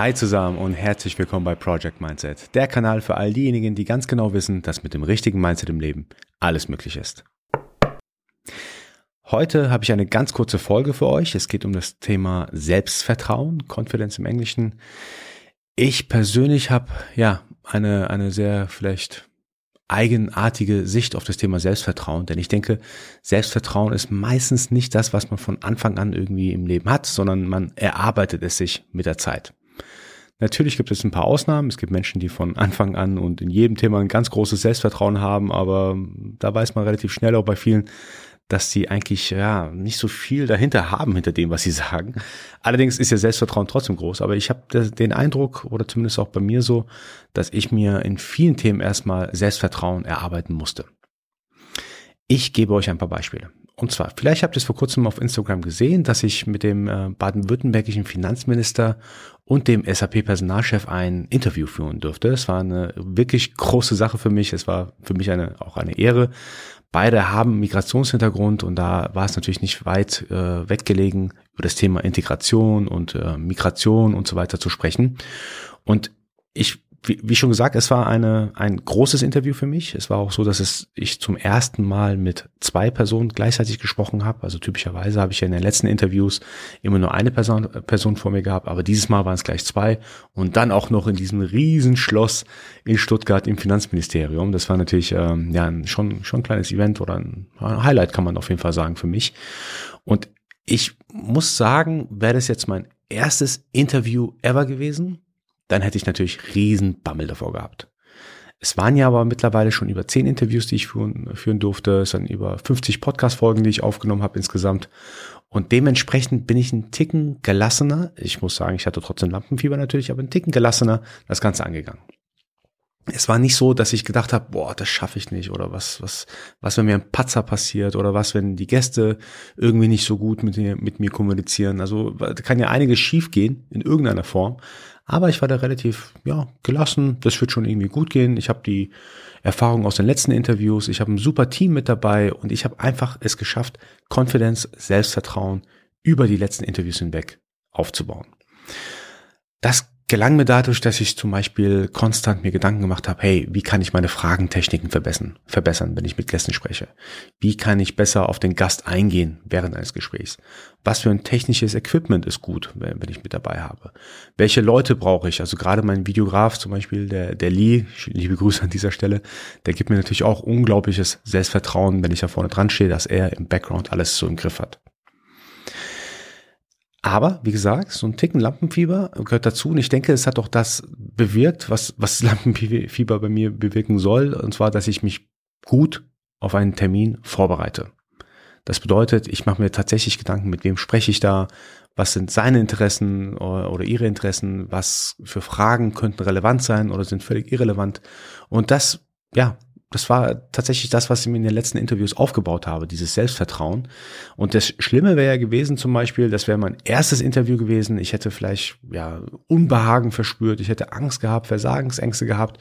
Hi zusammen und herzlich willkommen bei Project Mindset, der Kanal für all diejenigen, die ganz genau wissen, dass mit dem richtigen Mindset im Leben alles möglich ist. Heute habe ich eine ganz kurze Folge für euch. Es geht um das Thema Selbstvertrauen, Confidence im Englischen. Ich persönlich habe ja eine, eine sehr vielleicht eigenartige Sicht auf das Thema Selbstvertrauen, denn ich denke, Selbstvertrauen ist meistens nicht das, was man von Anfang an irgendwie im Leben hat, sondern man erarbeitet es sich mit der Zeit. Natürlich gibt es ein paar Ausnahmen. Es gibt Menschen, die von Anfang an und in jedem Thema ein ganz großes Selbstvertrauen haben, aber da weiß man relativ schnell auch bei vielen, dass sie eigentlich ja nicht so viel dahinter haben hinter dem, was sie sagen. Allerdings ist ja Selbstvertrauen trotzdem groß, aber ich habe den Eindruck oder zumindest auch bei mir so, dass ich mir in vielen Themen erstmal Selbstvertrauen erarbeiten musste. Ich gebe euch ein paar Beispiele. Und zwar, vielleicht habt ihr es vor kurzem auf Instagram gesehen, dass ich mit dem äh, baden-württembergischen Finanzminister und dem SAP-Personalchef ein Interview führen durfte. Es war eine wirklich große Sache für mich. Es war für mich eine, auch eine Ehre. Beide haben Migrationshintergrund und da war es natürlich nicht weit äh, weggelegen, über das Thema Integration und äh, Migration und so weiter zu sprechen. Und ich wie, wie schon gesagt, es war eine, ein großes Interview für mich. Es war auch so, dass es, ich zum ersten Mal mit zwei Personen gleichzeitig gesprochen habe. Also typischerweise habe ich ja in den letzten Interviews immer nur eine Person, Person vor mir gehabt, aber dieses Mal waren es gleich zwei. Und dann auch noch in diesem Riesenschloss in Stuttgart im Finanzministerium. Das war natürlich ähm, ja schon, schon ein kleines Event oder ein, ein Highlight, kann man auf jeden Fall sagen, für mich. Und ich muss sagen, wäre das jetzt mein erstes Interview ever gewesen dann hätte ich natürlich riesen Bammel davor gehabt. Es waren ja aber mittlerweile schon über zehn Interviews, die ich führen, führen durfte. Es waren über 50 Podcast-Folgen, die ich aufgenommen habe insgesamt. Und dementsprechend bin ich ein Ticken gelassener. Ich muss sagen, ich hatte trotzdem Lampenfieber natürlich, aber ein Ticken gelassener das Ganze angegangen. Es war nicht so, dass ich gedacht habe, boah, das schaffe ich nicht oder was, was, was, wenn mir ein Patzer passiert oder was, wenn die Gäste irgendwie nicht so gut mit mir, mit mir kommunizieren. Also kann ja einiges schiefgehen in irgendeiner Form. Aber ich war da relativ ja, gelassen. Das wird schon irgendwie gut gehen. Ich habe die Erfahrung aus den letzten Interviews. Ich habe ein super Team mit dabei und ich habe einfach es geschafft, Confidence, Selbstvertrauen über die letzten Interviews hinweg aufzubauen. Das gelang mir dadurch, dass ich zum Beispiel konstant mir Gedanken gemacht habe, hey, wie kann ich meine Fragentechniken verbessern, verbessern, wenn ich mit Gästen spreche? Wie kann ich besser auf den Gast eingehen während eines Gesprächs? Was für ein technisches Equipment ist gut, wenn ich mit dabei habe? Welche Leute brauche ich? Also gerade mein Videograf zum Beispiel, der, der Lee, liebe Grüße an dieser Stelle, der gibt mir natürlich auch unglaubliches Selbstvertrauen, wenn ich da vorne dran stehe, dass er im Background alles so im Griff hat. Aber wie gesagt, so ein Ticken Lampenfieber gehört dazu und ich denke, es hat auch das bewirkt, was, was Lampenfieber bei mir bewirken soll, und zwar, dass ich mich gut auf einen Termin vorbereite. Das bedeutet, ich mache mir tatsächlich Gedanken, mit wem spreche ich da, was sind seine Interessen oder, oder ihre Interessen, was für Fragen könnten relevant sein oder sind völlig irrelevant. Und das, ja, das war tatsächlich das, was ich mir in den letzten Interviews aufgebaut habe, dieses Selbstvertrauen. Und das Schlimme wäre ja gewesen zum Beispiel, das wäre mein erstes Interview gewesen. Ich hätte vielleicht ja Unbehagen verspürt, ich hätte Angst gehabt, Versagensängste gehabt.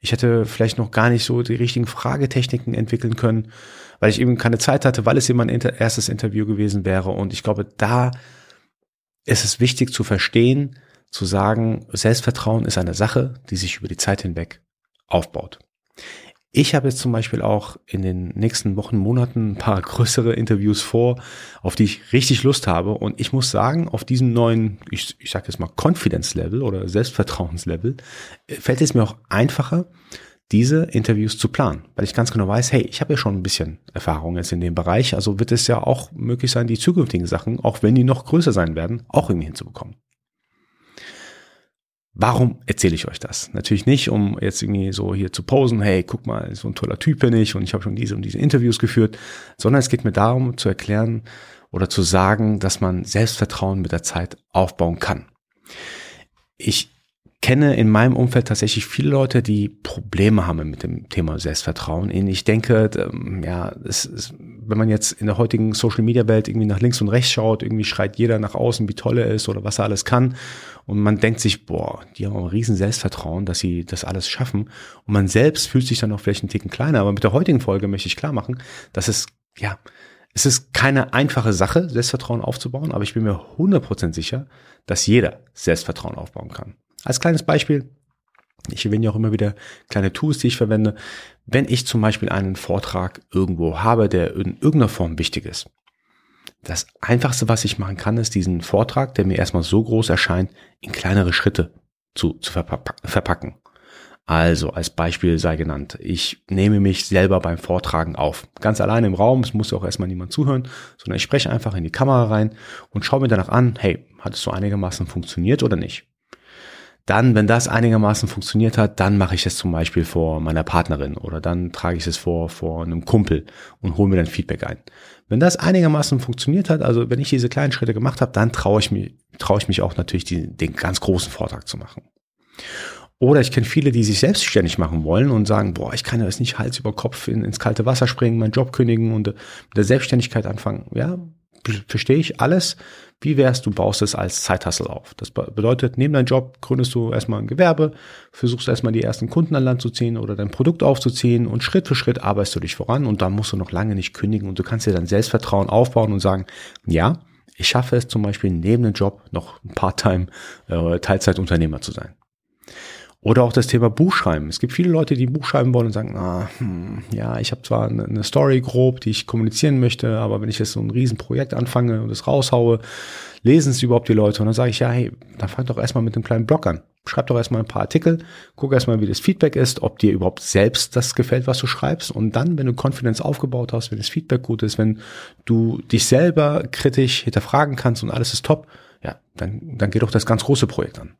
Ich hätte vielleicht noch gar nicht so die richtigen Fragetechniken entwickeln können, weil ich eben keine Zeit hatte, weil es eben mein erstes Interview gewesen wäre. Und ich glaube, da ist es wichtig zu verstehen, zu sagen, Selbstvertrauen ist eine Sache, die sich über die Zeit hinweg aufbaut. Ich habe jetzt zum Beispiel auch in den nächsten Wochen, Monaten ein paar größere Interviews vor, auf die ich richtig Lust habe. Und ich muss sagen, auf diesem neuen, ich, ich sage jetzt mal Confidence-Level oder Selbstvertrauenslevel, äh, fällt es mir auch einfacher, diese Interviews zu planen, weil ich ganz genau weiß, hey, ich habe ja schon ein bisschen Erfahrung jetzt in dem Bereich, also wird es ja auch möglich sein, die zukünftigen Sachen, auch wenn die noch größer sein werden, auch irgendwie hinzubekommen. Warum erzähle ich euch das? Natürlich nicht, um jetzt irgendwie so hier zu posen, hey, guck mal, so ein toller Typ bin ich und ich habe schon diese und diese Interviews geführt, sondern es geht mir darum zu erklären oder zu sagen, dass man Selbstvertrauen mit der Zeit aufbauen kann. Ich kenne in meinem Umfeld tatsächlich viele Leute, die Probleme haben mit dem Thema Selbstvertrauen. Ich denke, ähm, ja, es ist, wenn man jetzt in der heutigen Social Media Welt irgendwie nach links und rechts schaut, irgendwie schreit jeder nach außen, wie toll er ist oder was er alles kann. Und man denkt sich, boah, die haben ein riesen Selbstvertrauen, dass sie das alles schaffen. Und man selbst fühlt sich dann auch vielleicht einen Ticken kleiner. Aber mit der heutigen Folge möchte ich klar machen, dass es, ja, Es ist keine einfache Sache, Selbstvertrauen aufzubauen, aber ich bin mir 100% sicher, dass jeder Selbstvertrauen aufbauen kann. Als kleines Beispiel, ich erwähne ja auch immer wieder kleine Tools, die ich verwende. Wenn ich zum Beispiel einen Vortrag irgendwo habe, der in irgendeiner Form wichtig ist. Das einfachste, was ich machen kann, ist diesen Vortrag, der mir erstmal so groß erscheint, in kleinere Schritte zu, zu verpacken. Also als Beispiel sei genannt, ich nehme mich selber beim Vortragen auf. Ganz alleine im Raum, es muss auch erstmal niemand zuhören, sondern ich spreche einfach in die Kamera rein und schaue mir danach an, hey, hat es so einigermaßen funktioniert oder nicht? Dann, wenn das einigermaßen funktioniert hat, dann mache ich es zum Beispiel vor meiner Partnerin oder dann trage ich es vor, vor einem Kumpel und hole mir dann Feedback ein. Wenn das einigermaßen funktioniert hat, also wenn ich diese kleinen Schritte gemacht habe, dann traue ich mich, traue ich mich auch natürlich die, den ganz großen Vortrag zu machen. Oder ich kenne viele, die sich selbstständig machen wollen und sagen, boah, ich kann das nicht Hals über Kopf in, ins kalte Wasser springen, meinen Job kündigen und mit der Selbstständigkeit anfangen. Ja, verstehe ich alles. Wie wär's, du baust es als Zeithassel auf? Das bedeutet, neben deinem Job gründest du erstmal ein Gewerbe, versuchst erstmal die ersten Kunden an Land zu ziehen oder dein Produkt aufzuziehen und Schritt für Schritt arbeitest du dich voran und dann musst du noch lange nicht kündigen und du kannst dir dann Selbstvertrauen aufbauen und sagen, ja, ich schaffe es zum Beispiel neben dem Job noch ein Part-Time äh, Teilzeitunternehmer zu sein. Oder auch das Thema Buchschreiben. Es gibt viele Leute, die Buch schreiben wollen und sagen, ah, hm, ja, ich habe zwar eine Story grob, die ich kommunizieren möchte, aber wenn ich jetzt so ein Riesenprojekt anfange und es raushaue, lesen es überhaupt die Leute? Und dann sage ich, ja, hey, dann fang doch erstmal mit einem kleinen Blog an. Schreib doch erstmal ein paar Artikel, guck erstmal, wie das Feedback ist, ob dir überhaupt selbst das gefällt, was du schreibst. Und dann, wenn du Confidence aufgebaut hast, wenn das Feedback gut ist, wenn du dich selber kritisch hinterfragen kannst und alles ist top, ja, dann, dann geh doch das ganz große Projekt an.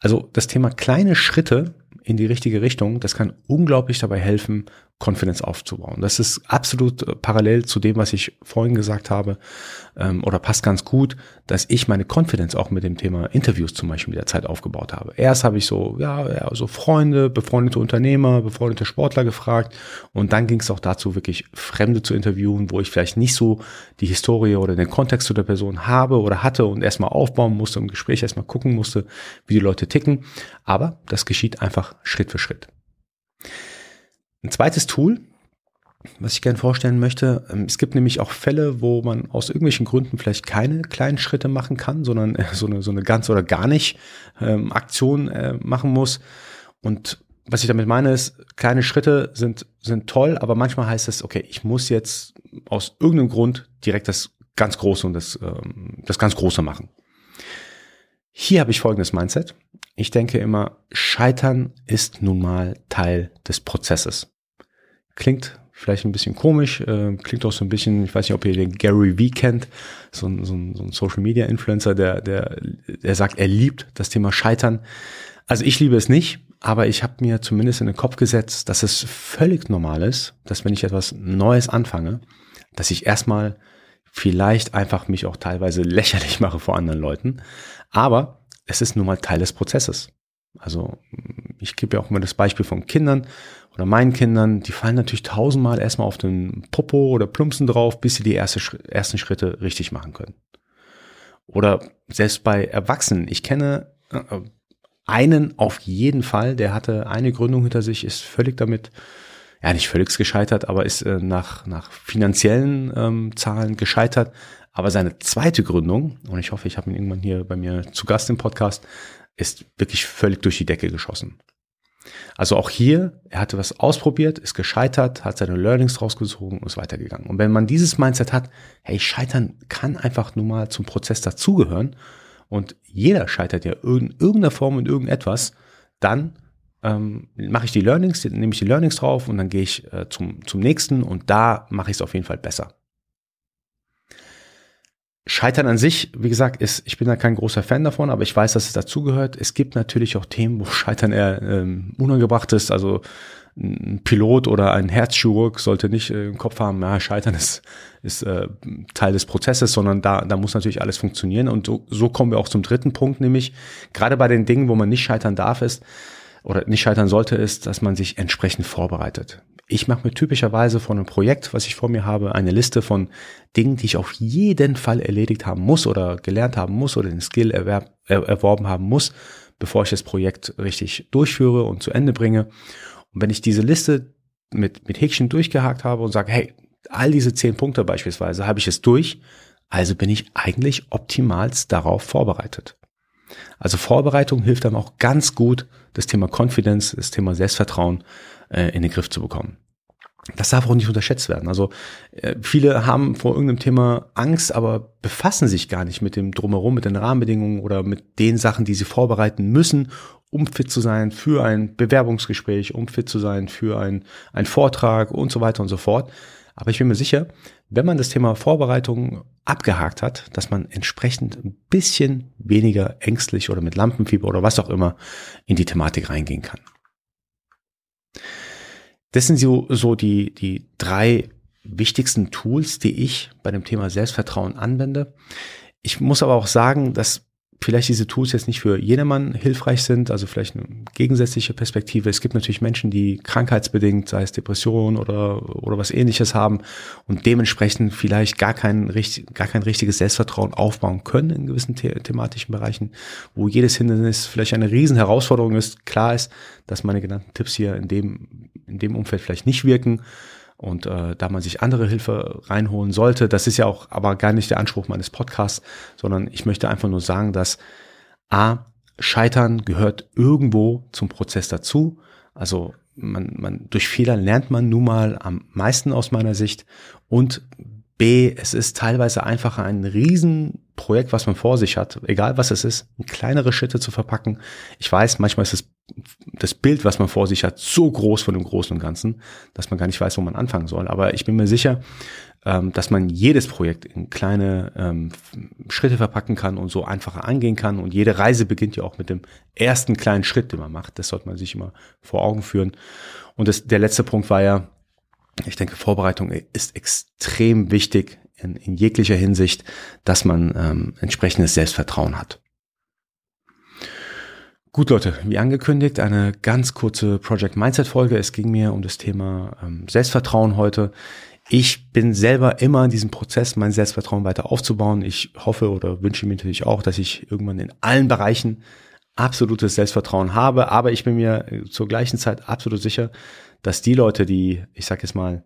Also das Thema kleine Schritte in die richtige Richtung, das kann unglaublich dabei helfen, Confidence aufzubauen. Das ist absolut äh, parallel zu dem, was ich vorhin gesagt habe, ähm, oder passt ganz gut, dass ich meine Confidence auch mit dem Thema Interviews zum Beispiel mit der Zeit aufgebaut habe. Erst habe ich so, ja, ja so Freunde, befreundete Unternehmer, befreundete Sportler gefragt und dann ging es auch dazu, wirklich Fremde zu interviewen, wo ich vielleicht nicht so die Historie oder den Kontext zu der Person habe oder hatte und erstmal aufbauen musste, im Gespräch erstmal gucken musste, wie die Leute ticken. Aber das geschieht einfach Schritt für Schritt. Ein zweites Tool, was ich gerne vorstellen möchte, ähm, es gibt nämlich auch Fälle, wo man aus irgendwelchen Gründen vielleicht keine kleinen Schritte machen kann, sondern so eine, so eine ganz oder gar nicht ähm, Aktion äh, machen muss. Und was ich damit meine ist, kleine Schritte sind, sind toll, aber manchmal heißt es, okay, ich muss jetzt aus irgendeinem Grund direkt das ganz Große und das, ähm, das ganz Große machen. Hier habe ich folgendes Mindset. Ich denke immer, Scheitern ist nun mal Teil des Prozesses. Klingt vielleicht ein bisschen komisch, äh, klingt auch so ein bisschen, ich weiß nicht, ob ihr den Gary Vee kennt, so ein, so so ein Social Media Influencer, der, der, der sagt, er liebt das Thema Scheitern. Also ich liebe es nicht, aber ich habe mir zumindest in den Kopf gesetzt, dass es völlig normal ist, dass wenn ich etwas Neues anfange, dass ich erstmal vielleicht einfach mich auch teilweise lächerlich mache vor anderen Leuten. Aber es ist nun mal Teil des Prozesses. Also ich gebe ja auch immer das Beispiel von Kindern oder meinen Kindern, die fallen natürlich tausendmal erstmal auf den Popo oder Plumpsen drauf, bis sie die erste, ersten Schritte richtig machen können. Oder selbst bei Erwachsenen. Ich kenne äh, einen auf jeden Fall, der hatte eine Gründung hinter sich, ist völlig damit, ja nicht völlig gescheitert, aber ist äh, nach, nach finanziellen ähm, Zahlen gescheitert, aber seine zweite Gründung, und ich hoffe, ich habe ihn irgendwann hier bei mir zu Gast im Podcast, ist wirklich völlig durch die Decke geschossen. Also auch hier, er hatte was ausprobiert, ist gescheitert, hat seine Learnings rausgezogen und ist weitergegangen. Und wenn man dieses Mindset hat, hey, scheitern kann einfach nur mal zum Prozess dazugehören und jeder scheitert ja in irgendeiner Form in irgendetwas, dann ähm, mache ich die Learnings, nehme ich die Learnings drauf und dann gehe ich äh, zum, zum nächsten und da mache ich es auf jeden Fall besser. Scheitern an sich, wie gesagt, ist, ich bin da kein großer Fan davon, aber ich weiß, dass es dazugehört. Es gibt natürlich auch Themen, wo Scheitern eher ähm, unangebracht ist. Also ein Pilot oder ein Herzchirurg sollte nicht äh, im Kopf haben, ja, Scheitern ist, ist äh, Teil des Prozesses, sondern da, da muss natürlich alles funktionieren. Und so, so kommen wir auch zum dritten Punkt, nämlich gerade bei den Dingen, wo man nicht scheitern darf, ist, oder nicht scheitern sollte, ist, dass man sich entsprechend vorbereitet. Ich mache mir typischerweise von einem Projekt, was ich vor mir habe, eine Liste von Dingen, die ich auf jeden Fall erledigt haben muss oder gelernt haben muss oder den Skill erwerb, er, erworben haben muss, bevor ich das Projekt richtig durchführe und zu Ende bringe. Und wenn ich diese Liste mit, mit Häkchen durchgehakt habe und sage, hey, all diese zehn Punkte beispielsweise, habe ich es durch, also bin ich eigentlich optimalst darauf vorbereitet. Also Vorbereitung hilft einem auch ganz gut, das Thema Confidence, das Thema Selbstvertrauen äh, in den Griff zu bekommen. Das darf auch nicht unterschätzt werden. Also äh, viele haben vor irgendeinem Thema Angst, aber befassen sich gar nicht mit dem drumherum, mit den Rahmenbedingungen oder mit den Sachen, die sie vorbereiten müssen, um fit zu sein für ein Bewerbungsgespräch, um fit zu sein für ein, ein Vortrag und so weiter und so fort. Aber ich bin mir sicher, wenn man das Thema Vorbereitung abgehakt hat, dass man entsprechend ein bisschen weniger ängstlich oder mit Lampenfieber oder was auch immer in die Thematik reingehen kann. Das sind so, so die, die drei wichtigsten Tools, die ich bei dem Thema Selbstvertrauen anwende. Ich muss aber auch sagen, dass vielleicht diese Tools jetzt nicht für jedermann hilfreich sind, also vielleicht eine gegensätzliche Perspektive. Es gibt natürlich Menschen, die krankheitsbedingt, sei es Depression oder, oder was ähnliches haben und dementsprechend vielleicht gar kein, gar kein richtiges Selbstvertrauen aufbauen können in gewissen the thematischen Bereichen, wo jedes Hindernis vielleicht eine riesen Herausforderung ist. Klar ist, dass meine genannten Tipps hier in dem, in dem Umfeld vielleicht nicht wirken. Und äh, da man sich andere Hilfe reinholen sollte, das ist ja auch aber gar nicht der Anspruch meines Podcasts, sondern ich möchte einfach nur sagen, dass A, Scheitern gehört irgendwo zum Prozess dazu. Also man, man, durch Fehler lernt man nun mal am meisten aus meiner Sicht. Und B, es ist teilweise einfacher, ein Riesenprojekt, was man vor sich hat, egal was es ist, in kleinere Schritte zu verpacken. Ich weiß, manchmal ist es das Bild, was man vor sich hat, so groß von dem Großen und Ganzen, dass man gar nicht weiß, wo man anfangen soll. Aber ich bin mir sicher, ähm, dass man jedes Projekt in kleine ähm, Schritte verpacken kann und so einfacher angehen kann. Und jede Reise beginnt ja auch mit dem ersten kleinen Schritt, den man macht. Das sollte man sich immer vor Augen führen. Und das, der letzte Punkt war ja, ich denke, Vorbereitung ist extrem wichtig in, in jeglicher Hinsicht, dass man ähm, entsprechendes Selbstvertrauen hat. Gut, Leute, wie angekündigt, eine ganz kurze Project Mindset Folge. Es ging mir um das Thema ähm, Selbstvertrauen heute. Ich bin selber immer in diesem Prozess, mein Selbstvertrauen weiter aufzubauen. Ich hoffe oder wünsche mir natürlich auch, dass ich irgendwann in allen Bereichen absolutes Selbstvertrauen habe. Aber ich bin mir zur gleichen Zeit absolut sicher, dass die Leute, die, ich sag jetzt mal,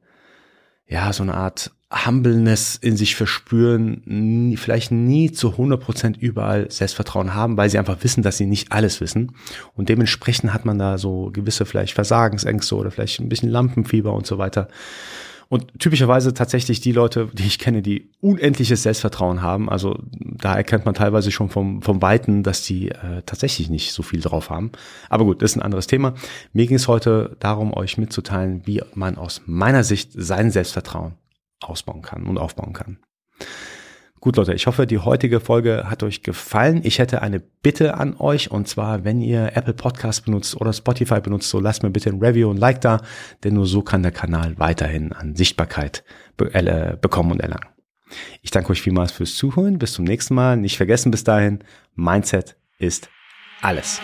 ja, so eine Art Humbleness in sich verspüren, nie, vielleicht nie zu 100% überall Selbstvertrauen haben, weil sie einfach wissen, dass sie nicht alles wissen. Und dementsprechend hat man da so gewisse vielleicht Versagensängste oder vielleicht ein bisschen Lampenfieber und so weiter. Und typischerweise tatsächlich die Leute, die ich kenne, die unendliches Selbstvertrauen haben, also da erkennt man teilweise schon vom, vom Weiten, dass die äh, tatsächlich nicht so viel drauf haben. Aber gut, das ist ein anderes Thema. Mir ging es heute darum, euch mitzuteilen, wie man aus meiner Sicht sein Selbstvertrauen ausbauen kann und aufbauen kann. Gut, Leute, ich hoffe, die heutige Folge hat euch gefallen. Ich hätte eine Bitte an euch und zwar, wenn ihr Apple Podcast benutzt oder Spotify benutzt, so lasst mir bitte ein Review und Like da, denn nur so kann der Kanal weiterhin an Sichtbarkeit be äh, bekommen und erlangen. Ich danke euch vielmals fürs Zuhören. Bis zum nächsten Mal. Nicht vergessen bis dahin, Mindset ist alles.